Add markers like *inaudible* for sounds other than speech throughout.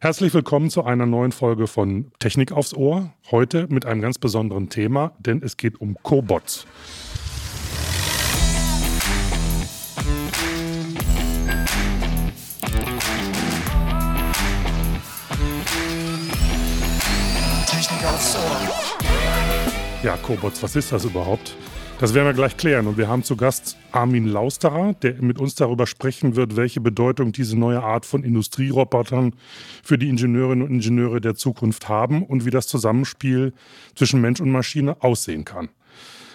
Herzlich willkommen zu einer neuen Folge von Technik aufs Ohr. Heute mit einem ganz besonderen Thema, denn es geht um Cobots. Technik aufs Ohr. Ja, Cobots, was ist das überhaupt? Das werden wir gleich klären. Und wir haben zu Gast Armin Lausterer, der mit uns darüber sprechen wird, welche Bedeutung diese neue Art von Industrierobotern für die Ingenieurinnen und Ingenieure der Zukunft haben und wie das Zusammenspiel zwischen Mensch und Maschine aussehen kann.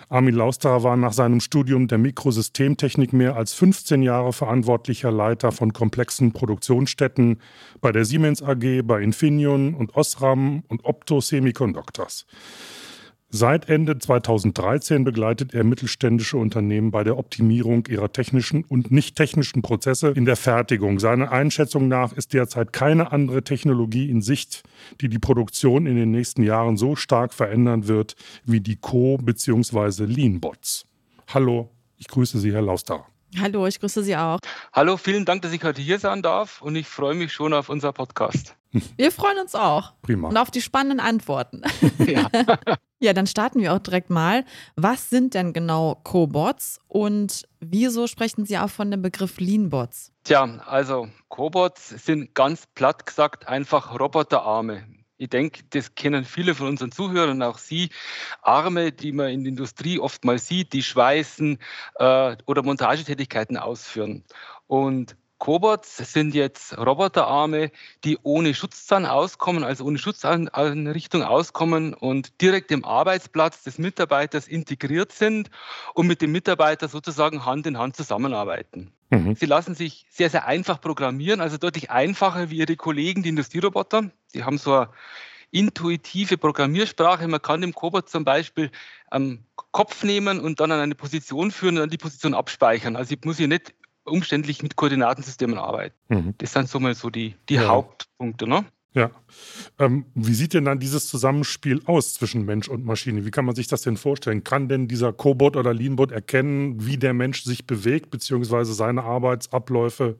Armin Lausterer war nach seinem Studium der Mikrosystemtechnik mehr als 15 Jahre verantwortlicher Leiter von komplexen Produktionsstätten bei der Siemens AG, bei Infineon und Osram und Opto Semiconductors. Seit Ende 2013 begleitet er mittelständische Unternehmen bei der Optimierung ihrer technischen und nicht technischen Prozesse in der Fertigung. Seiner Einschätzung nach ist derzeit keine andere Technologie in Sicht, die die Produktion in den nächsten Jahren so stark verändern wird wie die Co- bzw. Lean-Bots. Hallo, ich grüße Sie, Herr Lauster. Hallo, ich grüße Sie auch. Hallo, vielen Dank, dass ich heute hier sein darf und ich freue mich schon auf unser Podcast. Wir freuen uns auch. Prima. Und auf die spannenden Antworten. *laughs* Ja. ja, dann starten wir auch direkt mal. Was sind denn genau Cobots und wieso sprechen Sie auch von dem Begriff Leanbots? Tja, also Cobots sind ganz platt gesagt einfach Roboterarme. Ich denke, das kennen viele von unseren Zuhörern, auch Sie. Arme, die man in der Industrie oft mal sieht, die schweißen äh, oder Montagetätigkeiten ausführen. Und Cobots sind jetzt Roboterarme, die ohne Schutzzahn auskommen, also ohne Schutzeinrichtung auskommen und direkt im Arbeitsplatz des Mitarbeiters integriert sind und mit dem Mitarbeiter sozusagen Hand in Hand zusammenarbeiten. Mhm. Sie lassen sich sehr, sehr einfach programmieren, also deutlich einfacher wie ihre Kollegen, die Industrieroboter. Die haben so eine intuitive Programmiersprache. Man kann dem Cobot zum Beispiel am Kopf nehmen und dann an eine Position führen und dann die Position abspeichern. Also ich muss hier nicht umständlich mit Koordinatensystemen arbeiten. Mhm. Das sind so mal so die, die ja. Hauptpunkte. Ne? Ja. Ähm, wie sieht denn dann dieses Zusammenspiel aus zwischen Mensch und Maschine? Wie kann man sich das denn vorstellen? Kann denn dieser Cobot oder Leanbot erkennen, wie der Mensch sich bewegt, beziehungsweise seine Arbeitsabläufe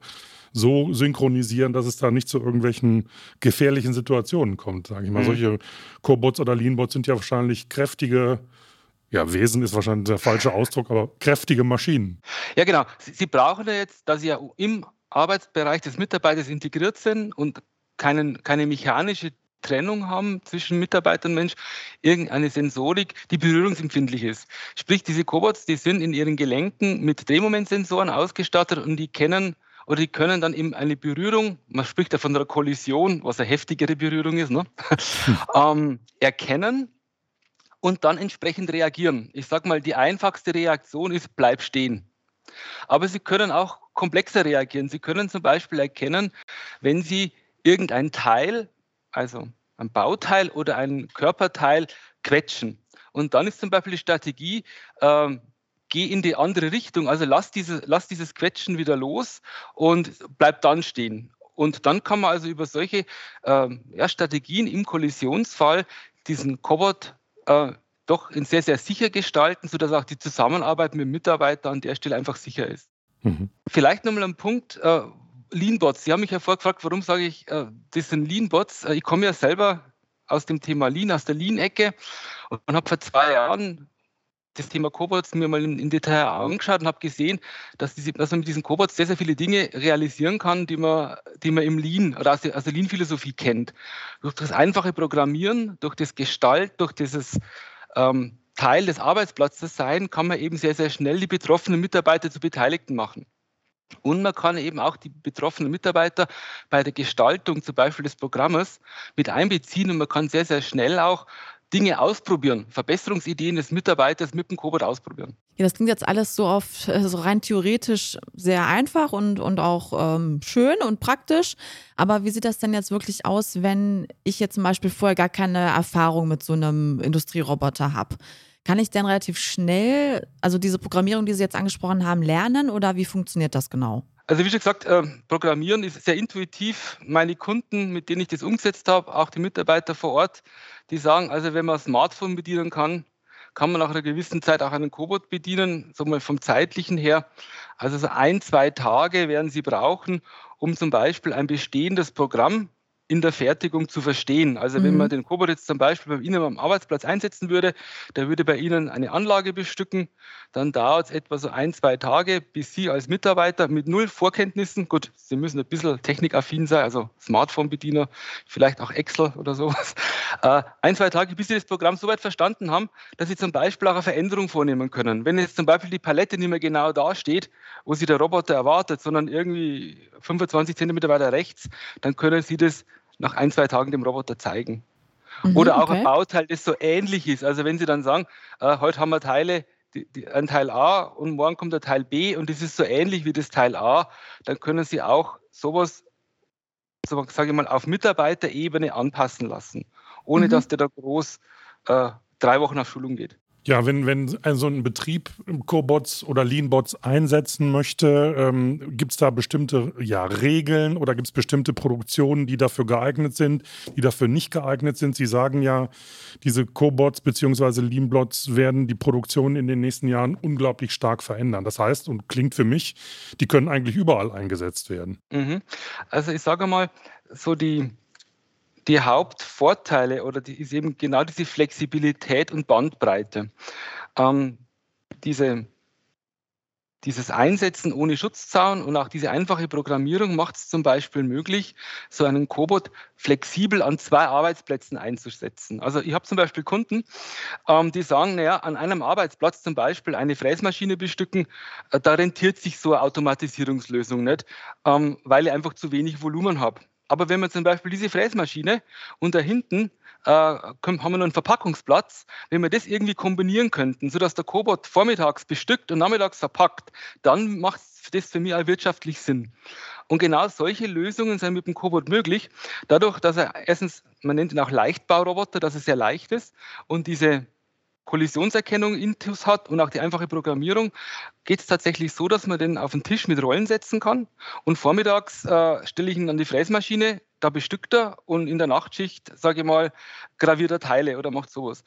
so synchronisieren, dass es da nicht zu irgendwelchen gefährlichen Situationen kommt, sage ich mal. Mhm. Solche Cobots oder Leanbots sind ja wahrscheinlich kräftige ja, Wesen ist wahrscheinlich der falsche Ausdruck, aber kräftige Maschinen. Ja, genau. Sie, Sie brauchen ja jetzt, dass Sie ja im Arbeitsbereich des Mitarbeiters integriert sind und keinen, keine mechanische Trennung haben zwischen Mitarbeiter und Mensch, irgendeine Sensorik, die berührungsempfindlich ist. Sprich, diese Cobots, die sind in ihren Gelenken mit Drehmomentsensoren ausgestattet und die kennen oder die können dann eben eine Berührung, man spricht ja von einer Kollision, was eine heftigere Berührung ist, ne? *laughs* ähm, erkennen und dann entsprechend reagieren. Ich sage mal, die einfachste Reaktion ist, bleib stehen. Aber Sie können auch komplexer reagieren. Sie können zum Beispiel erkennen, wenn Sie irgendein Teil, also ein Bauteil oder ein Körperteil quetschen. Und dann ist zum Beispiel die Strategie, äh, geh in die andere Richtung, also lass, diese, lass dieses Quetschen wieder los und bleib dann stehen. Und dann kann man also über solche äh, ja, Strategien im Kollisionsfall diesen Cobot äh, doch sehr, sehr sicher gestalten, sodass auch die Zusammenarbeit mit dem Mitarbeiter an der Stelle einfach sicher ist. Mhm. Vielleicht nochmal ein Punkt, äh, Leanbots. Sie haben mich ja vorgefragt, warum sage ich, äh, das sind Leanbots. Äh, ich komme ja selber aus dem Thema Lean, aus der Lean-Ecke und habe vor zwei Jahren das Thema Cobots mir mal im, Detail angeschaut und habe gesehen, dass, diese, dass, man mit diesen Cobots sehr, sehr viele Dinge realisieren kann, die man, die man im Lean oder aus der, der Lean-Philosophie kennt. Durch das einfache Programmieren, durch das Gestalt, durch dieses ähm, Teil des Arbeitsplatzes sein, kann man eben sehr, sehr schnell die betroffenen Mitarbeiter zu Beteiligten machen. Und man kann eben auch die betroffenen Mitarbeiter bei der Gestaltung zum Beispiel des Programmes mit einbeziehen und man kann sehr, sehr schnell auch Dinge ausprobieren, Verbesserungsideen des Mitarbeiters mit dem Cobot ausprobieren. Ja, das klingt jetzt alles so auf äh, so rein theoretisch sehr einfach und, und auch ähm, schön und praktisch. Aber wie sieht das denn jetzt wirklich aus, wenn ich jetzt zum Beispiel vorher gar keine Erfahrung mit so einem Industrieroboter habe? Kann ich denn relativ schnell, also diese Programmierung, die Sie jetzt angesprochen haben, lernen oder wie funktioniert das genau? Also wie schon gesagt, äh, Programmieren ist sehr intuitiv. Meine Kunden, mit denen ich das umgesetzt habe, auch die Mitarbeiter vor Ort, die sagen, also wenn man ein Smartphone bedienen kann, kann man nach einer gewissen Zeit auch einen Cobot bedienen, so mal vom zeitlichen her. Also so ein, zwei Tage werden Sie brauchen, um zum Beispiel ein bestehendes Programm in der Fertigung zu verstehen. Also wenn man mhm. den Cobot jetzt zum Beispiel bei Ihnen am Arbeitsplatz einsetzen würde, der würde bei Ihnen eine Anlage bestücken, dann dauert es etwa so ein, zwei Tage, bis Sie als Mitarbeiter mit null Vorkenntnissen, gut, Sie müssen ein bisschen technikaffin sein, also Smartphone-Bediener, vielleicht auch Excel oder sowas, *laughs* äh, ein, zwei Tage, bis Sie das Programm so weit verstanden haben, dass Sie zum Beispiel auch eine Veränderung vornehmen können. Wenn jetzt zum Beispiel die Palette nicht mehr genau da steht, wo Sie der Roboter erwartet, sondern irgendwie 25 Zentimeter weiter rechts, dann können Sie das nach ein, zwei Tagen dem Roboter zeigen. Mhm, Oder auch okay. ein Bauteil, das so ähnlich ist. Also wenn Sie dann sagen, äh, heute haben wir Teile, die, die, ein Teil A und morgen kommt der Teil B und das ist so ähnlich wie das Teil A, dann können Sie auch sowas, so sage ich mal, auf Mitarbeiterebene anpassen lassen, ohne mhm. dass der da groß äh, drei Wochen auf Schulung geht. Ja, wenn, wenn so ein Betrieb Cobots oder Leanbots einsetzen möchte, ähm, gibt es da bestimmte ja, Regeln oder gibt es bestimmte Produktionen, die dafür geeignet sind, die dafür nicht geeignet sind? Sie sagen ja, diese Cobots bzw. Leanbots werden die Produktion in den nächsten Jahren unglaublich stark verändern. Das heißt, und klingt für mich, die können eigentlich überall eingesetzt werden. Mhm. Also ich sage mal, so die, die Hauptvorteile oder die ist eben genau diese Flexibilität und Bandbreite. Ähm, diese, dieses Einsetzen ohne Schutzzaun und auch diese einfache Programmierung macht es zum Beispiel möglich, so einen Cobot flexibel an zwei Arbeitsplätzen einzusetzen. Also ich habe zum Beispiel Kunden, ähm, die sagen, naja, an einem Arbeitsplatz zum Beispiel eine Fräsmaschine bestücken, äh, da rentiert sich so eine Automatisierungslösung nicht, ähm, weil ich einfach zu wenig Volumen habe. Aber wenn man zum Beispiel diese Fräsmaschine und da hinten äh, haben wir noch einen Verpackungsplatz, wenn wir das irgendwie kombinieren könnten, sodass der Cobot vormittags bestückt und nachmittags verpackt, dann macht das für mich auch wirtschaftlich Sinn. Und genau solche Lösungen sind mit dem Cobot möglich, dadurch, dass er erstens, man nennt ihn auch Leichtbauroboter, dass er sehr leicht ist und diese Kollisionserkennung Intus hat und auch die einfache Programmierung, geht es tatsächlich so, dass man den auf den Tisch mit Rollen setzen kann. Und vormittags äh, stelle ich ihn an die Fräsmaschine, da bestückt er und in der Nachtschicht, sage ich mal, graviert er Teile oder macht sowas.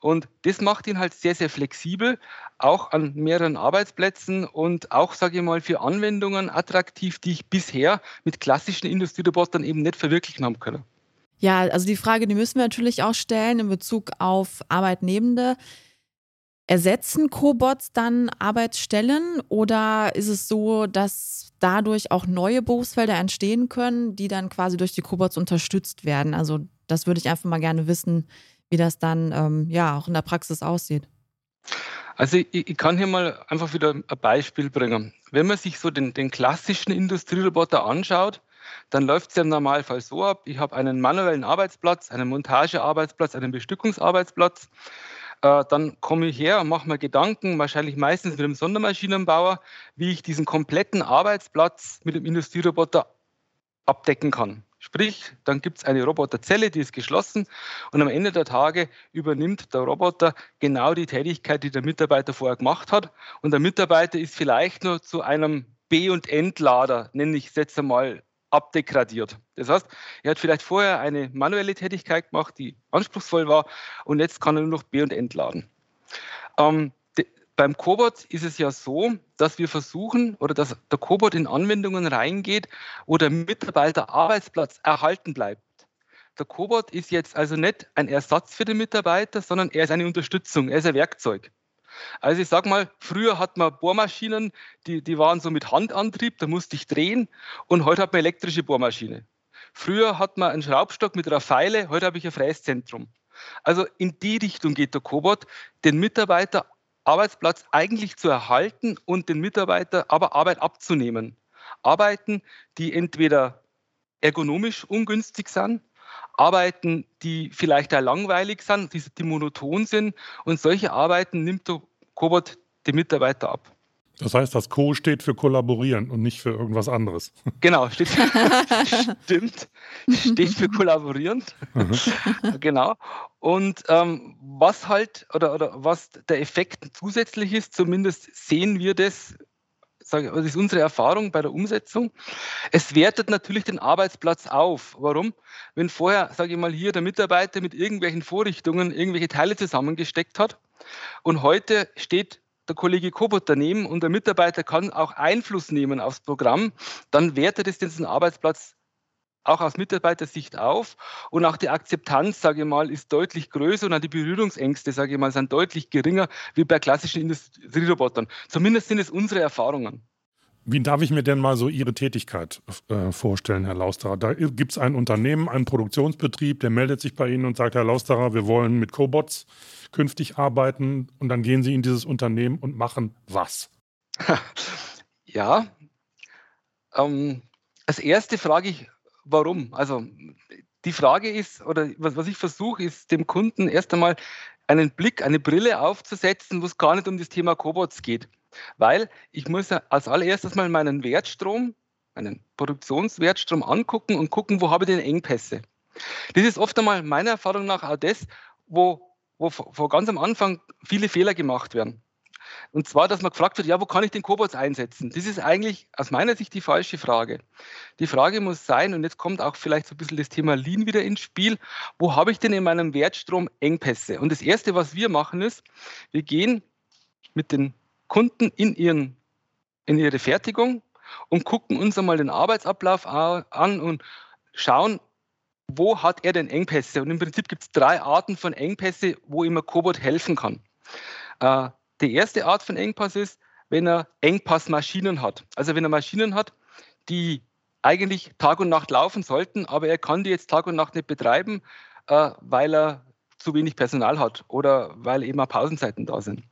Und das macht ihn halt sehr, sehr flexibel, auch an mehreren Arbeitsplätzen und auch, sage ich mal, für Anwendungen attraktiv, die ich bisher mit klassischen Industrierobotern eben nicht verwirklichen haben können. Ja, also die Frage, die müssen wir natürlich auch stellen in Bezug auf Arbeitnehmende. Ersetzen Cobots dann Arbeitsstellen oder ist es so, dass dadurch auch neue Berufsfelder entstehen können, die dann quasi durch die Cobots unterstützt werden? Also das würde ich einfach mal gerne wissen, wie das dann ähm, ja auch in der Praxis aussieht. Also ich, ich, kann hier mal einfach wieder ein Beispiel bringen. Wenn man sich so den, den klassischen Industrieroboter anschaut, dann läuft es ja im Normalfall so ab, ich habe einen manuellen Arbeitsplatz, einen Montagearbeitsplatz, einen Bestückungsarbeitsplatz. Äh, dann komme ich her und mache mir Gedanken, wahrscheinlich meistens mit einem Sondermaschinenbauer, wie ich diesen kompletten Arbeitsplatz mit dem Industrieroboter abdecken kann. Sprich, dann gibt es eine Roboterzelle, die ist geschlossen und am Ende der Tage übernimmt der Roboter genau die Tätigkeit, die der Mitarbeiter vorher gemacht hat. Und der Mitarbeiter ist vielleicht nur zu einem B- und Entlader, nenne ich es jetzt einmal, abdegradiert. Das heißt, er hat vielleicht vorher eine manuelle Tätigkeit gemacht, die anspruchsvoll war, und jetzt kann er nur noch B- und entladen. Ähm, beim Cobot ist es ja so, dass wir versuchen oder dass der Cobot in Anwendungen reingeht, wo der Mitarbeiter Arbeitsplatz erhalten bleibt. Der Cobot ist jetzt also nicht ein Ersatz für den Mitarbeiter, sondern er ist eine Unterstützung, er ist ein Werkzeug. Also ich sag mal, früher hat man Bohrmaschinen, die, die waren so mit Handantrieb, da musste ich drehen und heute hat man elektrische Bohrmaschine. Früher hat man einen Schraubstock mit einer Pfeile, heute habe ich ein Fräszentrum. Also in die Richtung geht der Cobot, den Mitarbeiter Arbeitsplatz eigentlich zu erhalten und den Mitarbeiter aber Arbeit abzunehmen. Arbeiten, die entweder ergonomisch ungünstig sind, Arbeiten, die vielleicht auch langweilig sind, die, die monoton sind. Und solche Arbeiten nimmt der Cobot den Mitarbeiter ab. Das heißt, das Co steht für kollaborieren und nicht für irgendwas anderes. Genau, steht, *laughs* stimmt, steht für kollaborierend. Mhm. genau. Und ähm, was halt oder, oder was der Effekt zusätzlich ist, zumindest sehen wir das sage, das ist unsere Erfahrung bei der Umsetzung. Es wertet natürlich den Arbeitsplatz auf. Warum? Wenn vorher, sage ich mal, hier der Mitarbeiter mit irgendwelchen Vorrichtungen irgendwelche Teile zusammengesteckt hat und heute steht der Kollege Kobot daneben und der Mitarbeiter kann auch Einfluss nehmen aufs Programm, dann wertet es diesen Arbeitsplatz auch aus Mitarbeitersicht auf und auch die Akzeptanz, sage ich mal, ist deutlich größer und auch die Berührungsängste, sage ich mal, sind deutlich geringer wie bei klassischen Industrierobotern. Zumindest sind es unsere Erfahrungen. Wie darf ich mir denn mal so Ihre Tätigkeit äh, vorstellen, Herr Lausterer? Da gibt es ein Unternehmen, einen Produktionsbetrieb, der meldet sich bei Ihnen und sagt, Herr Lausterer, wir wollen mit Cobots künftig arbeiten. Und dann gehen Sie in dieses Unternehmen und machen was? *laughs* Ja, ähm, als erste frage ich, warum? Also die Frage ist, oder was, was ich versuche, ist dem Kunden erst einmal einen Blick, eine Brille aufzusetzen, wo es gar nicht um das Thema Cobots geht. Weil ich muss als allererstes mal meinen Wertstrom, meinen Produktionswertstrom angucken und gucken, wo habe ich denn Engpässe. Das ist oft einmal meiner Erfahrung nach auch das, wo, wo vor ganz am Anfang viele Fehler gemacht werden. Und zwar, dass man gefragt wird, ja, wo kann ich den Cobots einsetzen? Das ist eigentlich aus meiner Sicht die falsche Frage. Die Frage muss sein, und jetzt kommt auch vielleicht so ein bisschen das Thema Lean wieder ins Spiel, wo habe ich denn in meinem Wertstrom Engpässe? Und das Erste, was wir machen, ist, wir gehen mit den Kunden in, ihren, in ihre Fertigung und gucken uns einmal den Arbeitsablauf an und schauen, wo hat er denn Engpässe? Und im Prinzip gibt es drei Arten von Engpässe, wo immer Cobot helfen kann. Äh, die erste Art von Engpass ist, wenn er Engpassmaschinen hat. Also wenn er Maschinen hat, die eigentlich Tag und Nacht laufen sollten, aber er kann die jetzt Tag und Nacht nicht betreiben, äh, weil er zu wenig Personal hat oder weil eben auch Pausenzeiten da sind.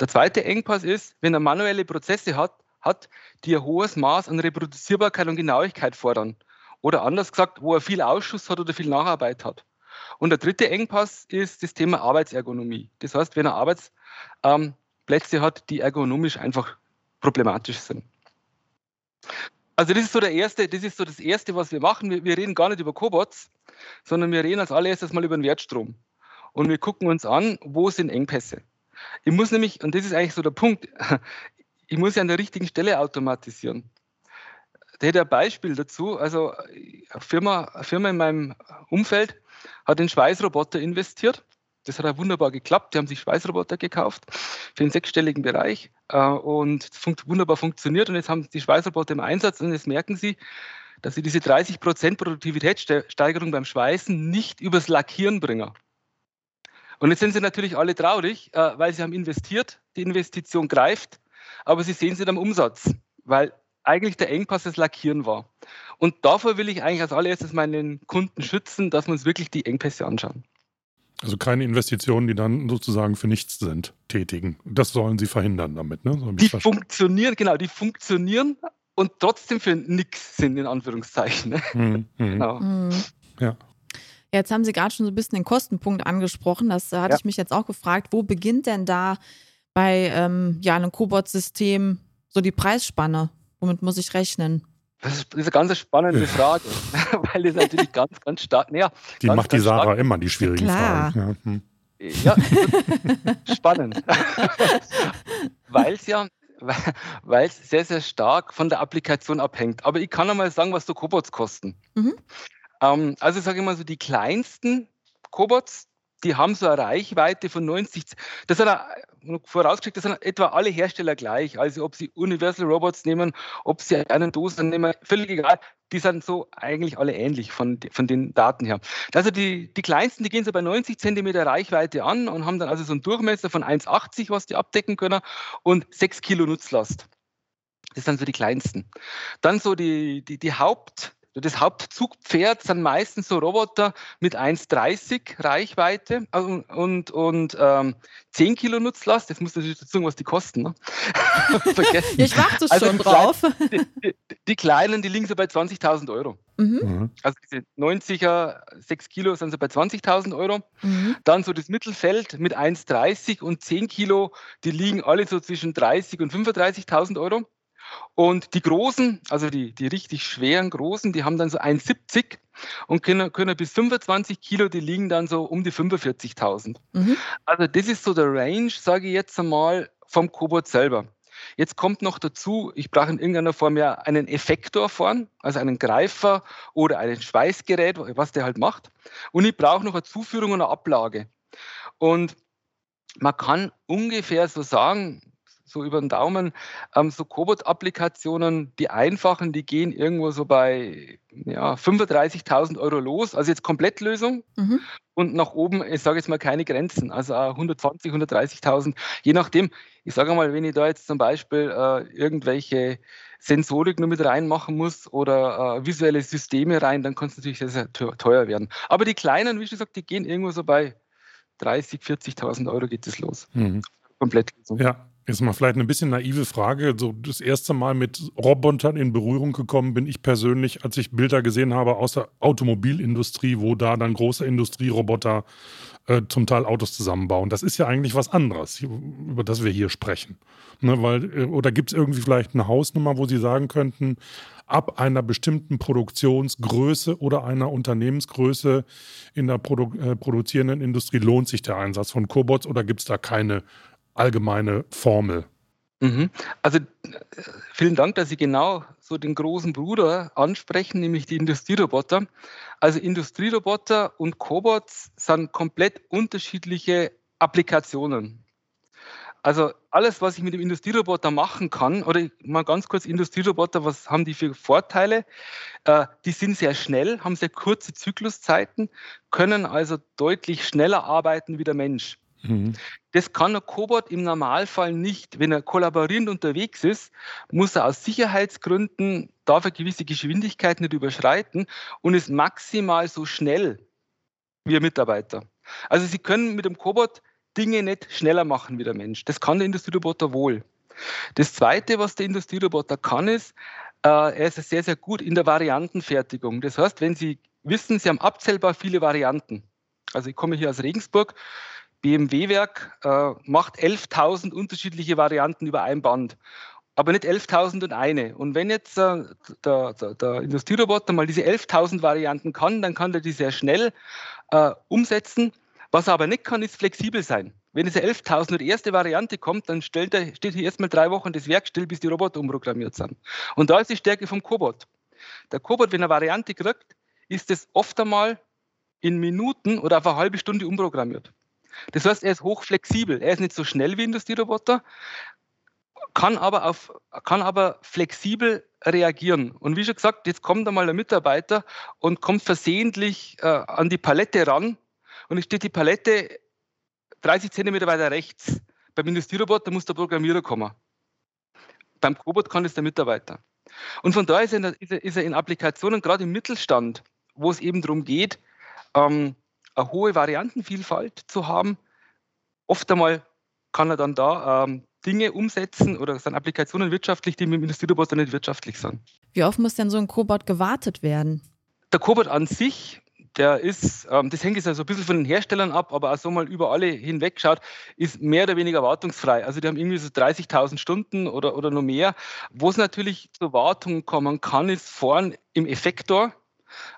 Der zweite Engpass ist, wenn er manuelle Prozesse hat, hat, die ein hohes Maß an Reproduzierbarkeit und Genauigkeit fordern. Oder anders gesagt, wo er viel Ausschuss hat oder viel Nacharbeit hat. Und der dritte Engpass ist das Thema Arbeitsergonomie. Das heißt, wenn er Arbeitsplätze ähm, hat, die ergonomisch einfach problematisch sind. Also das ist so der erste, das ist so das erste, was wir machen. Wir, wir reden gar nicht über Cobots, sondern wir reden als allererstes mal über den Wertstrom. Und wir gucken uns an, wo sind Engpässe. Ich muss nämlich, und das ist eigentlich so der Punkt, *laughs* ich muss ja an der richtigen Stelle automatisieren. Da hätte ein Beispiel dazu. Also eine Firma, eine Firma in meinem Umfeld hat in Schweißroboter investiert. Das hat wunderbar geklappt. Die haben sich Schweißroboter gekauft für den sechsstelligen Bereich äh, und funkt, wunderbar funktioniert. Und jetzt haben die Schweißroboter im Einsatz und jetzt merken sie, dass sie diese 30% Produktivitätssteigerung beim Schweißen nicht übers Lackieren bringen. Und jetzt sind sie natürlich alle traurig, äh, weil sie haben investiert, die Investition greift, aber sie sehen sie am Umsatz, weil eigentlich der Engpass das Lackieren war. Und davor will ich eigentlich als allererstes meinen Kunden schützen, dass wir uns wirklich die Engpässe anschauen. Also keine Investitionen, die dann sozusagen für nichts sind, tätigen. Das sollen sie verhindern damit, ne? So die funktionieren, genau, die funktionieren und trotzdem für nichts sind, in Anführungszeichen. Ne? Mhm. *laughs* Genau. Mhm. Ja. Jetzt haben Sie gerade schon so ein bisschen den Kostenpunkt angesprochen. Das hatte ja. ich mich jetzt auch gefragt. Wo beginnt denn da bei ähm, ja, einem Cobot-System so die Preisspanne? Womit muss ich rechnen? Das ist, eine ganz spannende Frage, *laughs* weil es natürlich ganz, ganz stark. Ja, die ganz, macht die Sarah stark, immer die schwierigen Klar. Fragen. Ja, hm. ja spannend. *laughs* weil es ja *laughs* weil es sehr, sehr stark von der Applikation abhängt. Aber ich kann einmal sagen, was so Cobots kosten. Mhm. Ähm, also sage ich mal so, die kleinsten Cobots, die haben so eine Reichweite von 90. Das sind vorausgeschickt, das sind etwa alle Hersteller gleich. Also ob sie Universal Robots nehmen, ob sie einen Dosen nehmen, völlig egal. Die sind so eigentlich alle ähnlich von, von den Daten her. Also die, die kleinsten, die gehen so bei 90 Zentimeter Reichweite an und haben dann also so einen Durchmesser von 1,80, was die abdecken können, und 6 Kilo Nutzlast. Das sind so die kleinsten. Dann so die, die, die Haupt, das Hauptzugpferd sind meistens so Roboter mit 1,30 Reichweite und, und, und ähm, 10 Kilo Nutzlast. Das muss natürlich dazu sagen, was die kosten. Ne? *laughs* Vergessen. ich warte also schon drauf. Die, die, die, kleinen, die liegen so bei 20.000 Euro. Mhm. mhm. Also diese 90er, 6 Kilo sind so bei 20.000 Euro. Mhm. Dann so das Mittelfeld mit 1,30 und 10 Kilo, die liegen alle so zwischen 30 und 35.000 Euro. Und die Großen, also die, die richtig schweren Großen, die haben dann so 1,70 und können, können bis 25 Kilo, die liegen dann so um die 45.000. Mhm. Also das ist so der Range, sage ich jetzt einmal, vom Cobot selber. Jetzt kommt noch dazu, ich brauche in irgendeiner Form ja einen Effektor vorn, also einen Greifer oder ein Schweißgerät, was der halt macht. Und ich brauche noch eine Zuführung und eine Ablage. Und man kann ungefähr so sagen, so über den Daumen. Ähm, so Cobot-Applikationen, die einfachen, die gehen irgendwo so bei ja, 35.000 Euro los. Also jetzt Komplettlösung. Mhm. Und nach oben, ich sage jetzt mal keine Grenzen. Also 120, 130.000, je nachdem. Ich sage mal, wenn ich da jetzt zum Beispiel äh, irgendwelche Sensorik nur mit reinmachen muss oder äh, visuelle Systeme rein, dann kann es natürlich sehr, sehr teuer werden. Aber die kleinen, wie schon gesagt, die gehen irgendwo so bei 30, 40.000 Euro geht es los. Mhm. Komplettlösung. Ja, Jetzt mal vielleicht eine bisschen naive Frage. So das erste Mal mit Robotern in Berührung gekommen bin ich persönlich, als ich Bilder gesehen habe aus der Automobilindustrie, wo da dann große Industrieroboter äh, zum Teil Autos zusammenbauen. Das ist ja eigentlich was anderes, über das wir hier sprechen. Ne, weil, äh, oder gibt es irgendwie vielleicht eine Hausnummer, wo Sie sagen könnten, ab einer bestimmten Produktionsgröße oder einer Unternehmensgröße in der Produ äh, produzierenden Industrie lohnt sich der Einsatz von Cobots oder gibt es da keine allgemeine Formel. Mhm. Also vielen Dank, dass Sie genau so den großen Bruder ansprechen, nämlich die Industrieroboter. Also Industrieroboter und Cobots sind komplett unterschiedliche Applikationen. Also alles, was ich mit dem Industrieroboter machen kann, oder mal ganz kurz Industrieroboter, was haben die für Vorteile? Äh, die sind sehr schnell, haben sehr kurze Zykluszeiten, können also deutlich schneller arbeiten wie der Mensch. Mhm. Das kann ein Cobot im Normalfall nicht. Wenn er kollaborierend unterwegs ist, muss er aus Sicherheitsgründen, darf er gewisse Geschwindigkeiten nicht überschreiten und ist maximal so schnell wie ein Mitarbeiter. Also Sie können mit dem Cobot Dinge nicht schneller machen wie der Mensch. Das kann der Industrieroboter wohl. Das Zweite, was der Industrieroboter kann, ist, äh, er ist sehr, sehr gut in der Variantenfertigung. Das heißt, wenn Sie wissen, Sie haben abzählbar viele Varianten. Also ich komme hier aus Regensburg. BMW-Werk äh, macht 11.000 unterschiedliche Varianten über ein Band, aber nicht 11.000 und eine. Und wenn jetzt äh, der, der, der, Industrieroboter mal diese 11.000 Varianten kann, dann kann er die sehr schnell äh, umsetzen. Was er aber nicht kann, ist flexibel sein. Wenn diese 11.000 die erste Variante kommt, dann stellt er, steht hier erstmal drei Wochen das Werk still, bis die Roboter umprogrammiert sind. Und da ist die Stärke vom Cobot. Der Cobot, wenn er Variante kriegt, ist es oft einmal in Minuten oder auf eine halbe Stunde umprogrammiert. Das heißt, er ist hochflexibel. Er ist nicht so schnell wie Industrieroboter, kann aber, auf, kann aber flexibel reagieren. Und wie schon gesagt, jetzt kommt einmal ein Mitarbeiter und kommt versehentlich äh, an die Palette ran und es steht die Palette 30 Zentimeter weiter rechts. Beim Industrieroboter muss der Programmierer kommen. Beim Cobot kann es der Mitarbeiter. Und von daher ist er, ist er in Applikationen, gerade im Mittelstand, wo es eben darum geht, ähm, eine hohe Variantenvielfalt zu haben. Oft einmal kann er dann da ähm, Dinge umsetzen oder sind Applikationen wirtschaftlich, die mit dem Industrieroboter nicht wirtschaftlich sind. Wie oft muss denn so ein Cobot gewartet werden? Der Cobot an sich, der ist, ähm, das hängt jetzt also ein bisschen von den Herstellern ab, aber auch so mal über alle hinweg geschaut, ist mehr oder weniger wartungsfrei. Also die haben irgendwie so 30.000 Stunden oder, oder noch mehr. Wo es natürlich zur Wartung kommen kann, ist vorn im Effektor.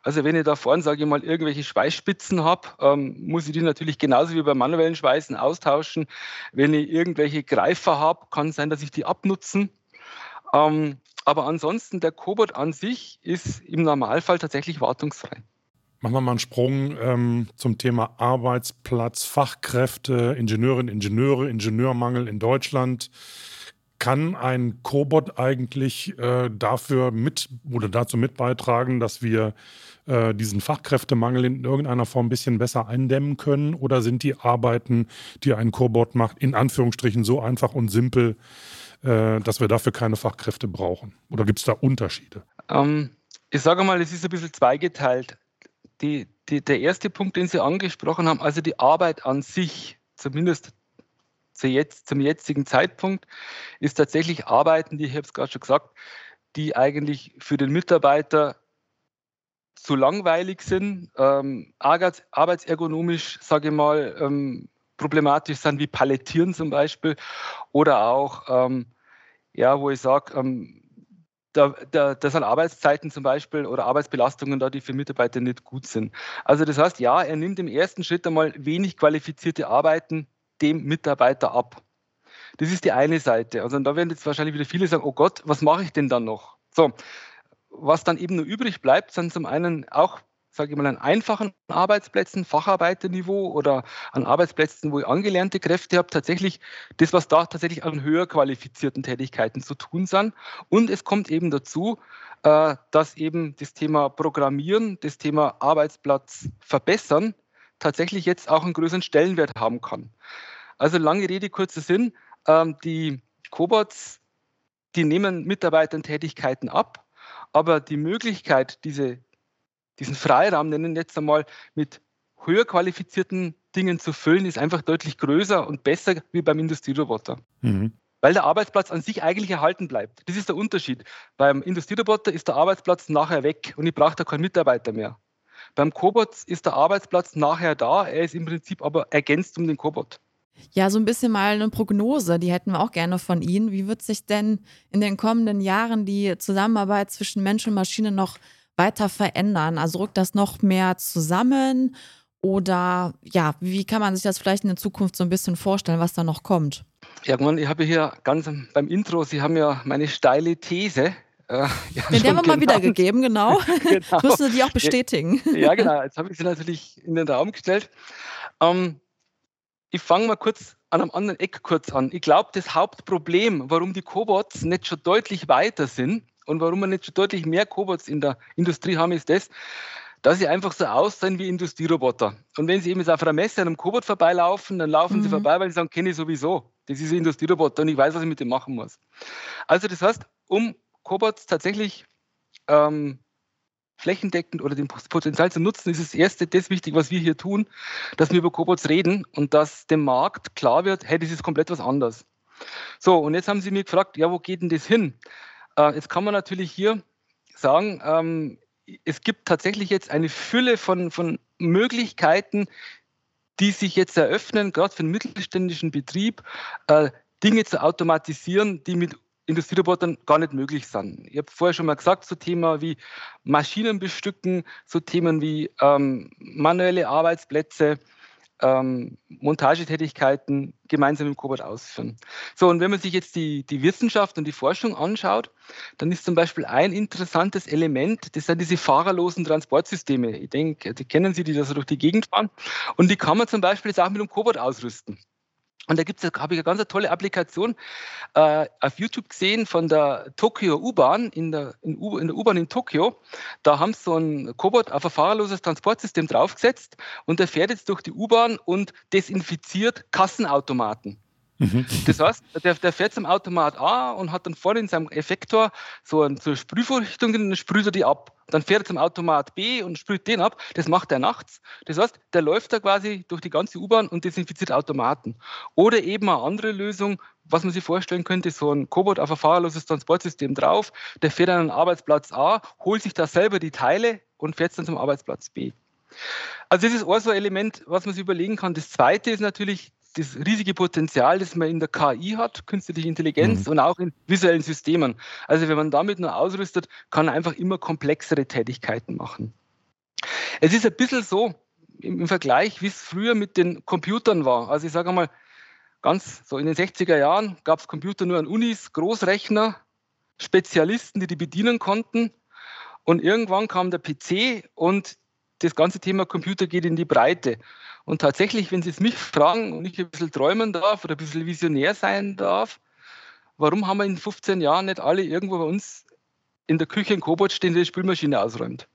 Also wenn ich da vorne, sage ich mal, irgendwelche Schweißspitzen habe, ähm, muss ich die natürlich genauso wie beim manuellen Schweißen austauschen. Wenn ich irgendwelche Greifer habe, kann es sein, dass ich die abnutzen. Ähm, aber ansonsten, der Cobot an sich ist im Normalfall tatsächlich wartungsfrei. Machen wir mal einen Sprung ähm, zum Thema Arbeitsplatz, Fachkräfte, Ingenieurinnen, Ingenieure, Ingenieurmangel in Deutschland. Kann ein Cobot eigentlich äh, dafür mit oder dazu mit beitragen, dass wir äh, diesen Fachkräftemangel in irgendeiner Form ein bisschen besser eindämmen können? Oder sind die Arbeiten, die ein Cobot macht, in Anführungsstrichen so einfach und simpel, äh, dass wir dafür keine Fachkräfte brauchen? Oder gibt es da Unterschiede? Ähm, ich sage mal, es ist ein bisschen zweigeteilt. Die, die, der erste Punkt, den Sie angesprochen haben, also die Arbeit an sich, zumindest zu jetzt, zum jetzigen Zeitpunkt ist tatsächlich Arbeiten, die ich habe es gerade schon gesagt, die eigentlich für den Mitarbeiter zu langweilig sind, ähm, arbeitsergonomisch, sage ich mal, ähm, problematisch sind, wie Palettieren zum Beispiel, oder auch, ähm, ja, wo ich sage, ähm, da, da, da sind Arbeitszeiten zum Beispiel oder Arbeitsbelastungen da, die für Mitarbeiter nicht gut sind. Also das heißt, ja, er nimmt im ersten Schritt einmal wenig qualifizierte Arbeiten dem Mitarbeiter ab. Das ist die eine Seite. Also da werden jetzt wahrscheinlich wieder viele sagen, oh Gott, was mache ich denn dann noch? So, was dann eben nur übrig bleibt, sind zum einen auch sage ich mal, an einfachen Arbeitsplätzen, Facharbeiterniveau oder an Arbeitsplätzen, wo ich angelernte Kräfte habe, tatsächlich das, was da tatsächlich an höher qualifizierten Tätigkeiten zu tun sind. Und es kommt eben dazu, äh, dass eben das Thema Programmieren, das Thema Arbeitsplatz verbessern, tatsächlich jetzt auch einen größeren Stellenwert haben kann. Also lange Rede, kurzer Sinn, ähm, die Cobots, die nehmen Mitarbeitern Tätigkeiten ab, aber die Möglichkeit, diese, diesen Freiraum, nennen wir jetzt einmal, mit höher qualifizierten Dingen zu füllen, ist einfach deutlich größer und besser wie beim Industrieroboter. Mhm. Weil der Arbeitsplatz an sich eigentlich erhalten bleibt. Das ist der Unterschied. Beim Industrieroboter ist der Arbeitsplatz nachher weg und ich brauche da keinen Mitarbeiter mehr. Beim Cobot ist der Arbeitsplatz nachher da, er ist im Prinzip aber ergänzt um den Cobot. Ja, so ein bisschen mal eine Prognose, die hätten wir auch gerne von Ihnen. Wie wird sich denn in den kommenden Jahren die Zusammenarbeit zwischen Mensch und Maschine noch weiter verändern? Also rückt das noch mehr zusammen? Oder ja, wie kann man sich das vielleicht in der Zukunft so ein bisschen vorstellen, was da noch kommt? Ja, ich habe hier ganz beim Intro, Sie haben ja meine steile These. Äh, *laughs* ja, Den haben wir mal wiedergegeben, genau. *laughs* genau. Müssen Sie die auch bestätigen. Ja, genau. Jetzt habe ich sie natürlich in den Raum gestellt. Ähm, ich fange mal kurz an einem anderen Eck kurz an. Ich glaube, das Hauptproblem, warum die Cobots nicht schon deutlich weiter sind und warum wir nicht schon deutlich mehr Cobots in der Industrie haben, ist das, dass sie einfach so aussehen wie Industrieroboter. Und wenn sie eben jetzt auf einer Messe an einem Cobot vorbeilaufen, dann laufen mhm. sie vorbei, weil sie sagen, kenne ich sowieso. Das ist ein Industrieroboter und ich weiß, was ich mit dem machen muss. Also das heißt, um Cobots tatsächlich ähm, flächendeckend oder das Potenzial zu nutzen, ist das Erste, das wichtig, was wir hier tun, dass wir über Cobots reden und dass dem Markt klar wird, hey, das ist komplett was anderes. So, und jetzt haben Sie mir gefragt, ja, wo geht denn das hin? Äh, jetzt kann man natürlich hier sagen, ähm, es gibt tatsächlich jetzt eine Fülle von, von Möglichkeiten, die sich jetzt eröffnen, gerade für einen mittelständischen Betrieb, äh, Dinge zu automatisieren, die mit Industrierobotern gar nicht möglich sind. Ich habe vorher schon mal gesagt, so Themen wie Maschinen bestücken, so Themen wie ähm, manuelle Arbeitsplätze, ähm, Montagetätigkeiten gemeinsam im Cobot ausführen. So, und wenn man sich jetzt die, die Wissenschaft und die Forschung anschaut, dann ist zum Beispiel ein interessantes Element, das sind diese fahrerlosen Transportsysteme. Ich denke, die kennen Sie, die da so durch die Gegend fahren. Und die kann man zum Beispiel jetzt auch mit einem Cobot ausrüsten. Und da gibt's, habe ich eine ganz tolle Applikation äh, auf YouTube gesehen von der Tokyo U-Bahn in der, U, in der U-Bahn in Tokio. Da haben sie so ein Cobot auf ein fahrerloses Transportsystem draufgesetzt und der fährt jetzt durch die U-Bahn und desinfiziert Kassenautomaten. Mhm. Das heißt, der, der, fährt zum Automat A und hat dann vorne in seinem Effektor so eine, so eine Sprühvorrichtung und dann sprüht er die ab. Dann fährt er zum Automat B und sprüht den ab. Das macht er nachts. Das heißt, der läuft da quasi durch die ganze U-Bahn und desinfiziert Automaten. Oder eben eine andere Lösung, was man sich vorstellen könnte, so ein Cobot auf ein fahrerloses Transportsystem drauf. Der fährt an den Arbeitsplatz A, holt sich da selber die Teile und fährt dann zum Arbeitsplatz B. Also das ist auch so ein Element, was man sich überlegen kann. Das zweite ist natürlich das riesige Potenzial, das man in der KI hat, künstliche Intelligenz mhm. und auch in visuellen Systemen. Also wenn man damit nur ausrüstet, kann man einfach immer komplexere Tätigkeiten machen. Es ist ein bisschen so im, Vergleich, wie es früher mit den Computern war. Also ich sage einmal, ganz so in den 60er Jahren gab es Computer nur an Unis, Großrechner, Spezialisten, die die bedienen konnten. Und irgendwann kam der PC und das ganze Thema Computer geht in die Breite. Und tatsächlich, wenn Sie es mich fragen und ich ein bisschen träumen darf oder ein bisschen visionär sein darf, warum haben wir in 15 Jahren nicht alle irgendwo bei uns in der Küche ein Kobold stehen, der die Spülmaschine ausräumt?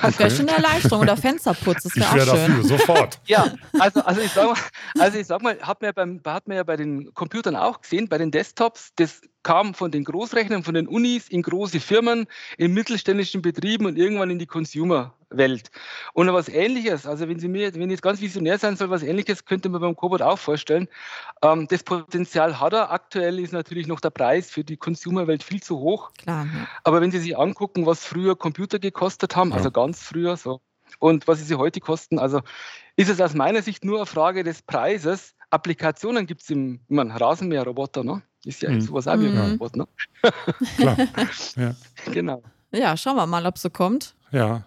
Das wäre schon eine Erleichterung oder Fensterputz, das wäre auch schön. Dafür, sofort. Ja, also, also ich sag mal, also ich sag mal hat, man ja beim, hat man ja bei den Computern auch gesehen, bei den Desktops, das kam von den Großrechnern, von den Unis in große Firmen, in mittelständischen Betrieben und irgendwann in die Consumer-Welt. Und was Ähnliches, also wenn Sie mir, wenn ich jetzt ganz visionär sein soll, was Ähnliches könnte man beim Cobot auch vorstellen. Ähm, das Potenzial hat er. Aktuell ist natürlich noch der Preis für die Consumer-Welt viel zu hoch. Klar. Ja. Aber wenn Sie sich angucken, was früher Computer gekostet haben, ja. also ganz früher so, und was sie heute kosten, also ist es aus meiner Sicht nur eine Frage des Preises. Applikationen gibt es im, ich meine, Rasenmäherroboter, ne? Ist ja mhm. sowas auch wie ein Robot, ne? *laughs* Klar. Ja. *laughs* Genau. Ja, schauen wir mal, ob so kommt. Ja.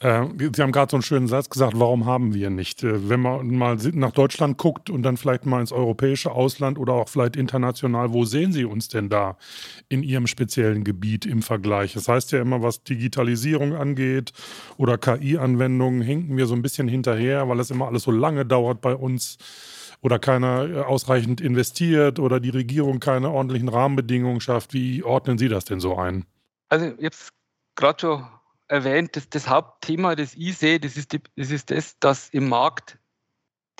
Äh, Sie haben gerade so einen schönen Satz gesagt, warum haben wir nicht? Äh, wenn man mal nach Deutschland guckt und dann vielleicht mal ins europäische Ausland oder auch vielleicht international, wo sehen Sie uns denn da in Ihrem speziellen Gebiet im Vergleich? Das heißt ja immer, was Digitalisierung angeht oder KI-Anwendungen, hinken wir so ein bisschen hinterher, weil es immer alles so lange dauert bei uns oder keiner äh, ausreichend investiert oder die Regierung keine ordentlichen Rahmenbedingungen schafft. Wie ordnen Sie das denn so ein? Also ich habe es gerade schon erwähnt, das, das, Hauptthema, das ich sehe, das ist, die, das ist das, dass im Markt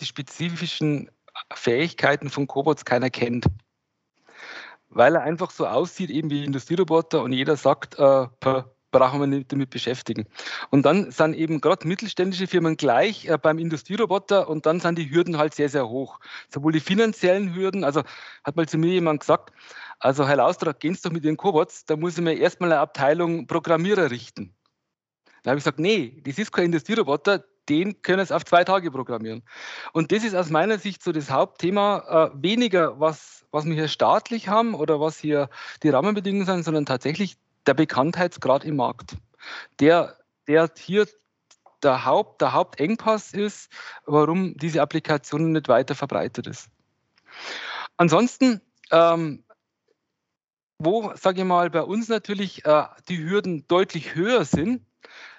die spezifischen Fähigkeiten von Cobots keiner kennt. Weil er einfach so aussieht, eben wie Industrieroboter und jeder sagt, äh, brauchen wir nicht damit beschäftigen. Und dann sind eben gerade mittelständische Firmen gleich äh, beim Industrieroboter und dann sind die Hürden halt sehr, sehr hoch. Sowohl die finanziellen Hürden, also hat mal zu mir jemand gesagt, also Herr Laustrag, gehen Sie doch mit den Cobots, da muss ich mir erstmal eine Abteilung Programmierer richten. Da habe ich gesagt, nee, das ist kein Industrieroboter, den können Sie auf zwei Tage programmieren. Und das ist aus meiner Sicht so das Hauptthema, äh, weniger was, was wir hier staatlich haben oder was hier die Rahmenbedingungen sind, sondern tatsächlich der Bekanntheitsgrad im Markt. Der, der hier der, Haupt, der Hauptengpass ist, warum diese Applikation nicht weiter verbreitet ist. Ansonsten, ähm, wo, sage ich mal, bei uns natürlich äh, die Hürden deutlich höher sind,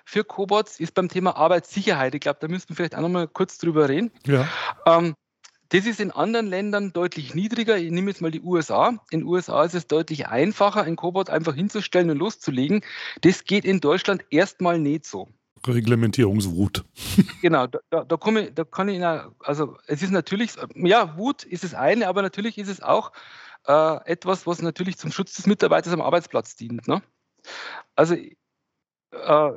für Cobots ist beim Thema Arbeitssicherheit. Ich glaube, da müssen wir vielleicht auch noch mal kurz drüber reden. Ja. Ähm, das ist in anderen Ländern deutlich niedriger. Ich nehme jetzt mal die USA. In den USA ist es deutlich einfacher, ein Cobot einfach hinzustellen und loszulegen. Das geht in Deutschland erstmal nicht so. Reglementierungswut. *laughs* genau, da, da, komme, da kann ich, also es ist natürlich, ja, Wut ist das eine, aber natürlich ist es auch äh, etwas, was natürlich zum Schutz des Mitarbeiters am Arbeitsplatz dient. Ne? Also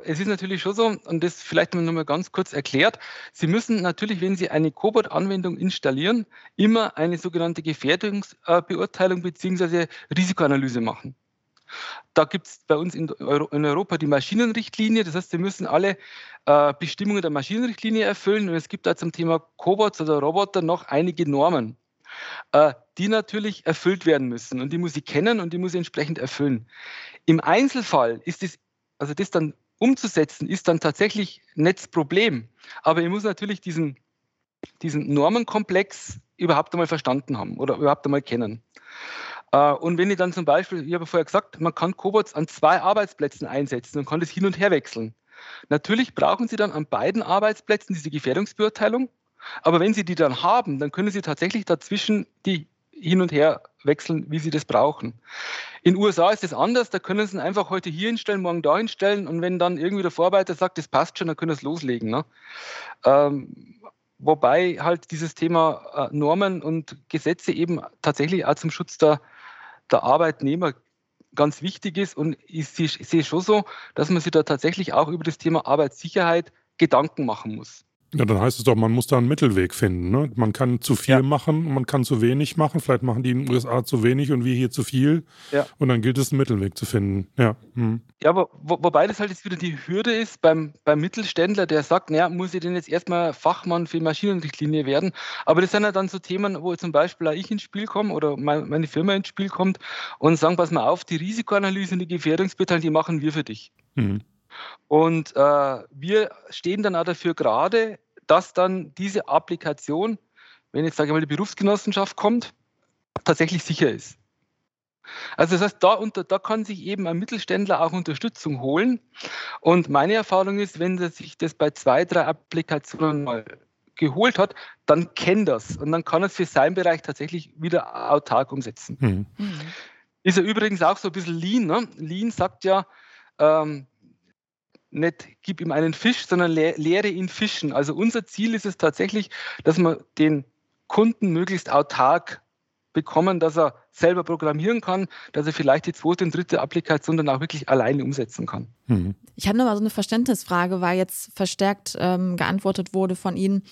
es ist natürlich schon so, und das vielleicht noch mal ganz kurz erklärt, Sie müssen natürlich, wenn Sie eine Cobot-Anwendung installieren, immer eine sogenannte Gefährdungsbeurteilung bzw. Risikoanalyse machen. Da gibt es bei uns in, Europa die Maschinenrichtlinie, das heißt, Sie müssen alle äh, Bestimmungen der Maschinenrichtlinie erfüllen und es gibt da zum Thema Cobots oder Roboter noch einige Normen, äh, die natürlich erfüllt werden müssen und die muss ich kennen und die muss ich entsprechend erfüllen. Im Einzelfall ist es also das dann umzusetzen, ist dann tatsächlich nicht das. Aber ich muss natürlich diesen, diesen Normenkomplex überhaupt einmal verstanden haben oder überhaupt einmal kennen. Äh, und wenn ich dann zum Beispiel, ich habe vorher gesagt, man kann Cobots an zwei Arbeitsplätzen einsetzen und kann das hin und her wechseln. Natürlich brauchen Sie dann an beiden Arbeitsplätzen diese Gefährdungsbeurteilung. Aber wenn Sie die dann haben, dann können Sie tatsächlich dazwischen die hin und her wechseln, wie sie das brauchen. In den USA ist es anders, da können sie einfach heute hier hinstellen, morgen da hinstellen und wenn dann irgendwie der Vorarbeiter sagt, das passt schon, dann können sie loslegen. Ne? Ähm, wobei halt dieses Thema äh, Normen und Gesetze eben tatsächlich auch zum Schutz der, der Arbeitnehmer ganz wichtig ist und ich sehe schon so, dass man sich da tatsächlich auch über das Thema Arbeitssicherheit Gedanken machen muss. Ja, dann heißt es doch, man muss da einen Mittelweg finden. Ne? Man kann zu viel ja. machen, man kann zu wenig machen. Vielleicht machen die in den USA zu wenig und wir hier zu viel. Ja. Und dann gilt es, einen Mittelweg zu finden. Ja, hm. ja aber wo, wobei das halt jetzt wieder die Hürde ist beim, beim Mittelständler, der sagt, naja, muss ich denn jetzt erstmal Fachmann für Maschinenrichtlinie werden? Aber das sind ja dann so Themen, wo zum Beispiel auch ich ins Spiel komme oder meine Firma ins Spiel kommt und sagen, pass mal auf, die Risikoanalyse und die Gefährdungsbeteiligung, die machen wir für dich. Mhm. Und äh, wir stehen dann auch dafür gerade, dass dann diese Applikation, wenn jetzt sage ich mal die Berufsgenossenschaft kommt, tatsächlich sicher ist. Also das heißt, da, unter, da kann sich eben ein Mittelständler auch Unterstützung holen. Und meine Erfahrung ist, wenn er sich das bei zwei, drei Applikationen mal geholt hat, dann kennt das und dann kann er es für seinen Bereich tatsächlich wieder autark umsetzen. Mhm. Ist ja übrigens auch so ein bisschen Lean. Ne? Lean sagt ja, ähm, nicht gib ihm einen Fisch, sondern le lehre ihn fischen. Also unser Ziel ist es tatsächlich, dass wir den Kunden möglichst autark bekommen, dass er selber programmieren kann, dass er vielleicht die zweite und dritte Applikation dann auch wirklich alleine umsetzen kann. Mhm. Ich habe noch mal so eine Verständnisfrage, weil jetzt verstärkt ähm, geantwortet wurde von Ihnen,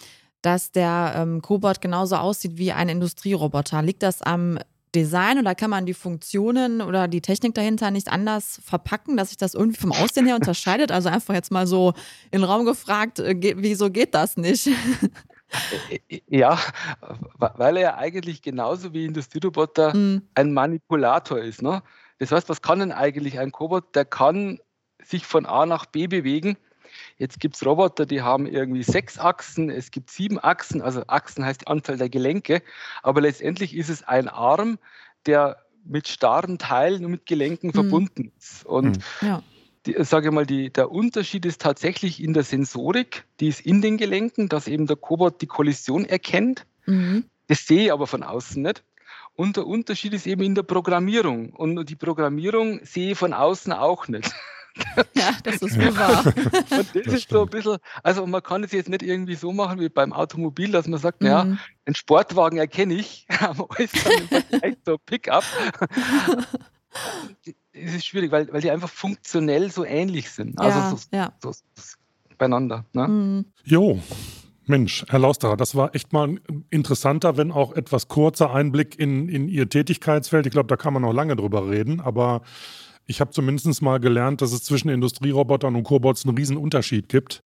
dass der ähm, Cobot genauso aussieht wie ein Industrieroboter. Liegt das am Design oder kann man die Funktionen oder die Technik dahinter nicht anders verpacken, dass sich das irgendwie vom Aussehen her unterscheidet? Also einfach jetzt mal so in den Raum gefragt, äh, wieso geht das nicht? Ja, weil er ja eigentlich genauso wie Industrieroboter mhm. ein Manipulator ist. Ne? Das heißt, was kann denn eigentlich ein Cobot? Der kann sich von A nach B bewegen, Jetzt gibt es Roboter, die haben irgendwie sechs Achsen, es gibt sieben Achsen, also Achsen heißt Anzahl der Gelenke, aber letztendlich ist es ein Arm, der mit starren Teilen und mit Gelenken mhm. verbunden ist. Und mhm. ja. Die, sage mal, die, der Unterschied ist tatsächlich in der Sensorik, die ist in den Gelenken, dass eben der Cobot die Kollision erkennt. Mhm. Das sehe ich aber von außen nicht. Und der Unterschied ist eben in der Programmierung. Und die Programmierung sehe ich von außen auch nicht. *laughs* Ja, das ist wohl wahr. Und das, das ist so ein bisschen, also man kann es jetzt nicht irgendwie so machen wie beim Automobil, dass man sagt, mhm. ja, einen Sportwagen erkenne ich, *laughs* aber alles dann so Pickup. *laughs* Es ist schwierig, weil, weil die einfach funktionell so ähnlich sind. Also ja, so, ja. So, so, beieinander. Ne? Mhm. Jo, Mensch, Herr Lausterer, das war echt mal ein interessanter, wenn auch etwas kurzer Einblick in, in Ihr Tätigkeitsfeld. Ich glaube, da kann man noch lange drüber reden, aber ich habe zumindest mal gelernt, dass es zwischen Industrierobotern und Cobots einen riesen Unterschied gibt.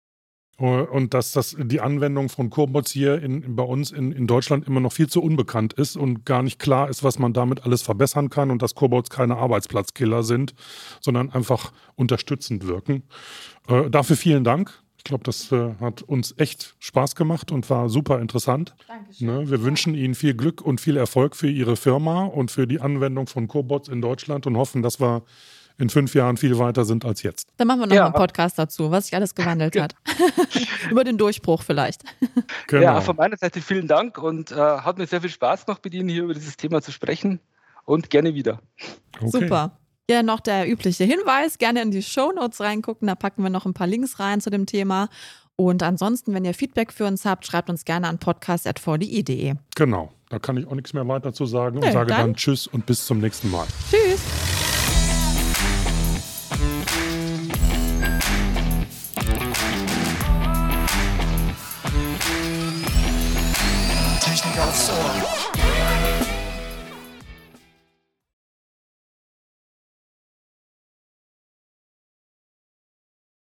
Und dass das, die Anwendung von Cobots hier in, bei uns in, in Deutschland immer noch viel zu unbekannt ist und gar nicht klar ist, was man damit alles verbessern kann und dass Cobots keine Arbeitsplatzkiller sind, sondern einfach unterstützend wirken. Äh, dafür vielen Dank. Ich glaube, das äh, hat uns echt Spaß gemacht und war super interessant. Dankeschön. Ne? Wir wünschen Ihnen viel Glück und viel Erfolg für Ihre Firma und für die Anwendung von Cobots in Deutschland und hoffen, dass wir in fünf Jahren viel weiter sind als jetzt. Dann machen wir noch ja. einen Podcast dazu, was sich alles gewandelt hat. *laughs* Über den Durchbruch vielleicht. *laughs* Genau. Ja, von meiner Seite vielen Dank und äh, hat mir sehr viel Spaß gemacht, mit Ihnen hier über dieses Thema zu sprechen und gerne wieder. Okay. Super. Ja, noch der übliche Hinweis, gerne in die Show Notes reingucken, da packen wir noch ein paar Links rein zu dem Thema. Und ansonsten, wenn ihr Feedback für uns habt, schreibt uns gerne an podcast.vdi.de. Genau, da kann ich auch nichts mehr weiter zu sagen und sage dann, dann Tschüss und bis zum nächsten Mal. Tschüss. Technik aufs Ohr.